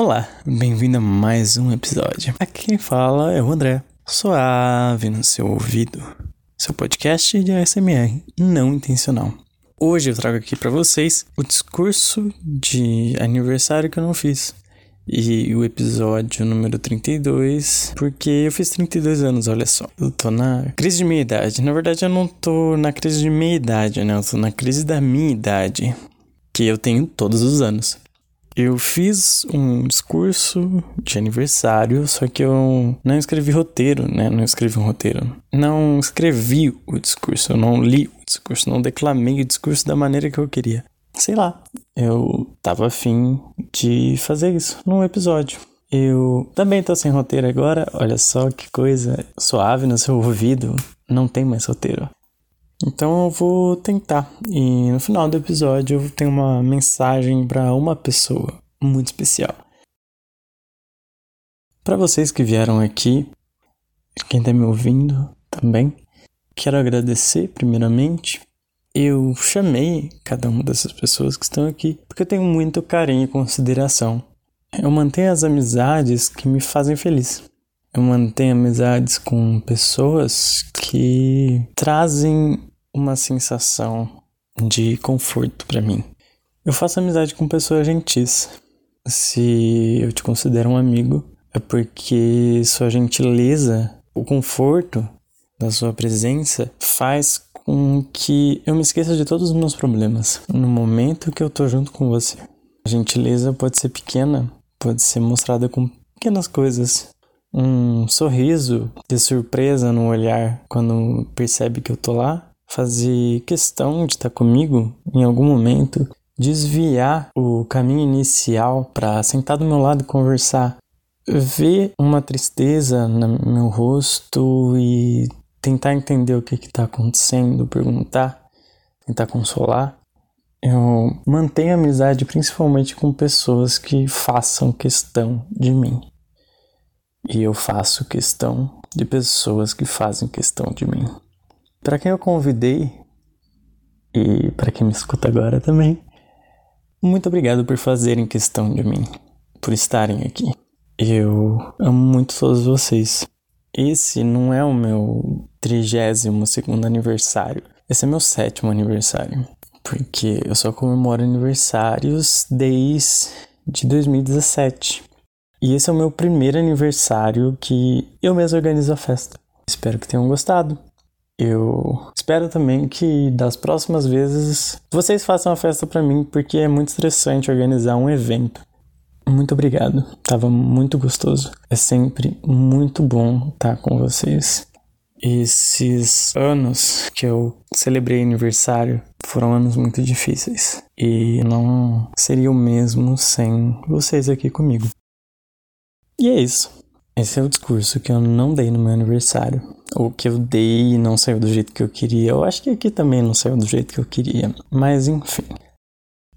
Olá, bem-vindo a mais um episódio. Aqui quem fala é o André, suave no seu ouvido, seu podcast de ASMR não intencional. Hoje eu trago aqui para vocês o discurso de aniversário que eu não fiz. E o episódio número 32, porque eu fiz 32 anos, olha só. Eu tô na crise de meia idade. Na verdade, eu não tô na crise de meia idade, né? Eu tô na crise da minha idade, que eu tenho todos os anos. Eu fiz um discurso de aniversário, só que eu não escrevi roteiro, né? Não escrevi um roteiro. Não escrevi o discurso, eu não li o discurso, não declamei o discurso da maneira que eu queria. Sei lá, eu tava afim de fazer isso num episódio. Eu também tô sem roteiro agora, olha só que coisa suave no seu ouvido. Não tem mais roteiro. Então eu vou tentar. E no final do episódio eu tenho uma mensagem para uma pessoa muito especial. Para vocês que vieram aqui, quem está me ouvindo também, quero agradecer primeiramente. Eu chamei cada uma dessas pessoas que estão aqui porque eu tenho muito carinho e consideração. Eu mantenho as amizades que me fazem feliz. Eu mantenho amizades com pessoas que trazem uma sensação de conforto para mim. Eu faço amizade com pessoas gentis. Se eu te considero um amigo, é porque sua gentileza, o conforto da sua presença faz com que eu me esqueça de todos os meus problemas no momento que eu tô junto com você. A gentileza pode ser pequena, pode ser mostrada com pequenas coisas. Um sorriso de surpresa no olhar quando percebe que eu tô lá, fazer questão de estar comigo em algum momento, desviar o caminho inicial para sentar do meu lado e conversar, ver uma tristeza no meu rosto e tentar entender o que está acontecendo, perguntar, tentar consolar. Eu mantenho amizade principalmente com pessoas que façam questão de mim. E eu faço questão de pessoas que fazem questão de mim. Para quem eu convidei e para quem me escuta agora também, muito obrigado por fazerem questão de mim, por estarem aqui. Eu amo muito todos vocês. Esse não é o meu 32 segundo aniversário. Esse é meu sétimo aniversário. Porque eu só comemoro aniversários desde 2017. E esse é o meu primeiro aniversário que eu mesmo organizo a festa. Espero que tenham gostado. Eu espero também que das próximas vezes vocês façam a festa para mim, porque é muito estressante organizar um evento. Muito obrigado, tava muito gostoso. É sempre muito bom estar com vocês. Esses anos que eu celebrei aniversário foram anos muito difíceis e não seria o mesmo sem vocês aqui comigo. E é isso. Esse é o discurso que eu não dei no meu aniversário. O que eu dei não saiu do jeito que eu queria. Eu acho que aqui também não saiu do jeito que eu queria. Mas enfim.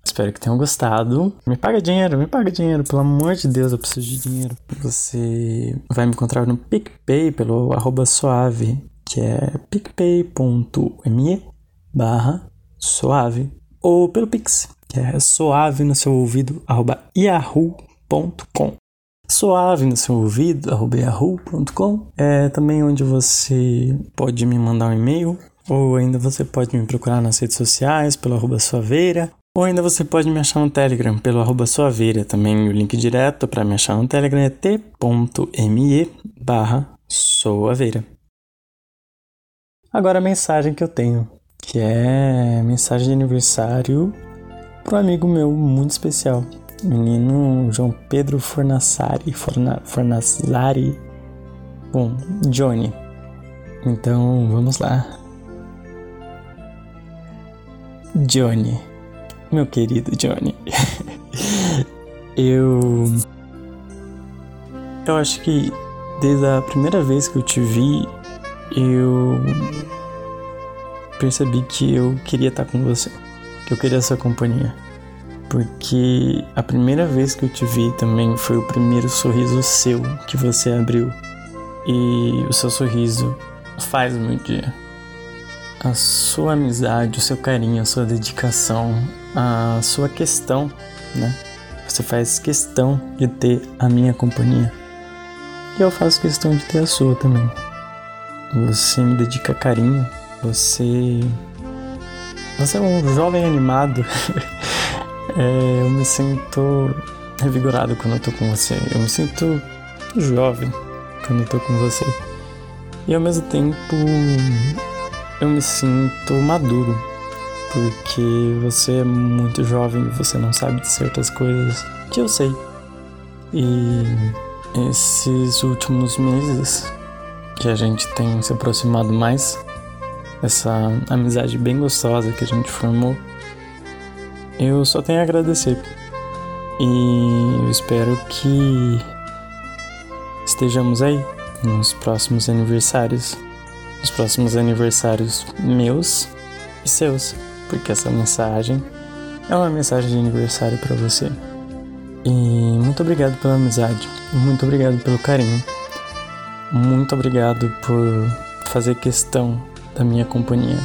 Espero que tenham gostado. Me paga dinheiro, me paga dinheiro. Pelo amor de Deus, eu preciso de dinheiro. Você vai me encontrar no PicPay pelo arroba suave, que é picpay.me barra suave. Ou pelo Pix, que é suave no seu ouvido, arroba yahoo.com suave no seu ouvido, yahoo.com. É também onde você pode me mandar um e-mail, ou ainda você pode me procurar nas redes sociais pelo arroba suaveira, ou ainda você pode me achar no Telegram pelo arroba suaveira. Também o link direto para me achar no Telegram é t.me barra suaveira. Agora a mensagem que eu tenho, que é mensagem de aniversário para um amigo meu muito especial, menino João Pedro Fornassari, Forna, Fornassari, bom, Johnny. Então vamos lá. Johnny, meu querido Johnny, eu eu acho que desde a primeira vez que eu te vi, eu percebi que eu queria estar com você, que eu queria essa companhia porque a primeira vez que eu te vi também foi o primeiro sorriso seu que você abriu. E o seu sorriso faz o meu dia. A sua amizade, o seu carinho, a sua dedicação, a sua questão, né? Você faz questão de ter a minha companhia. E eu faço questão de ter a sua também. Você me dedica carinho. Você. Você é um jovem animado. é, eu me sinto revigorado quando eu tô com você. Eu me sinto jovem quando eu tô com você. E ao mesmo tempo eu me sinto maduro, porque você é muito jovem você não sabe de certas coisas que eu sei. E esses últimos meses que a gente tem se aproximado mais, essa amizade bem gostosa que a gente formou, eu só tenho a agradecer. E eu espero que estejamos aí nos próximos aniversários, nos próximos aniversários meus e seus, porque essa mensagem é uma mensagem de aniversário para você. E muito obrigado pela amizade, muito obrigado pelo carinho, muito obrigado por fazer questão da minha companhia.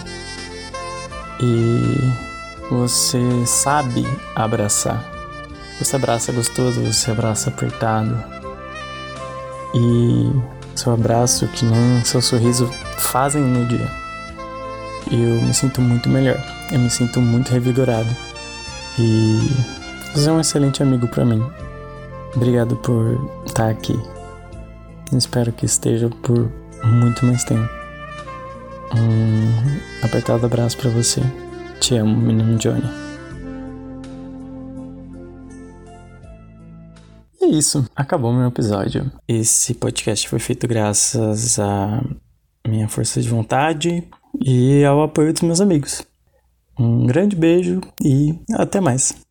E você sabe abraçar. Você abraça gostoso, você abraça apertado. E seu abraço, que nem seu sorriso fazem no dia. Eu me sinto muito melhor. Eu me sinto muito revigorado. E você é um excelente amigo para mim. Obrigado por estar aqui. Espero que esteja por muito mais tempo. Um apertado abraço para você. Te amo, menino Johnny. é isso. Acabou meu episódio. Esse podcast foi feito graças à minha força de vontade e ao apoio dos meus amigos. Um grande beijo e até mais.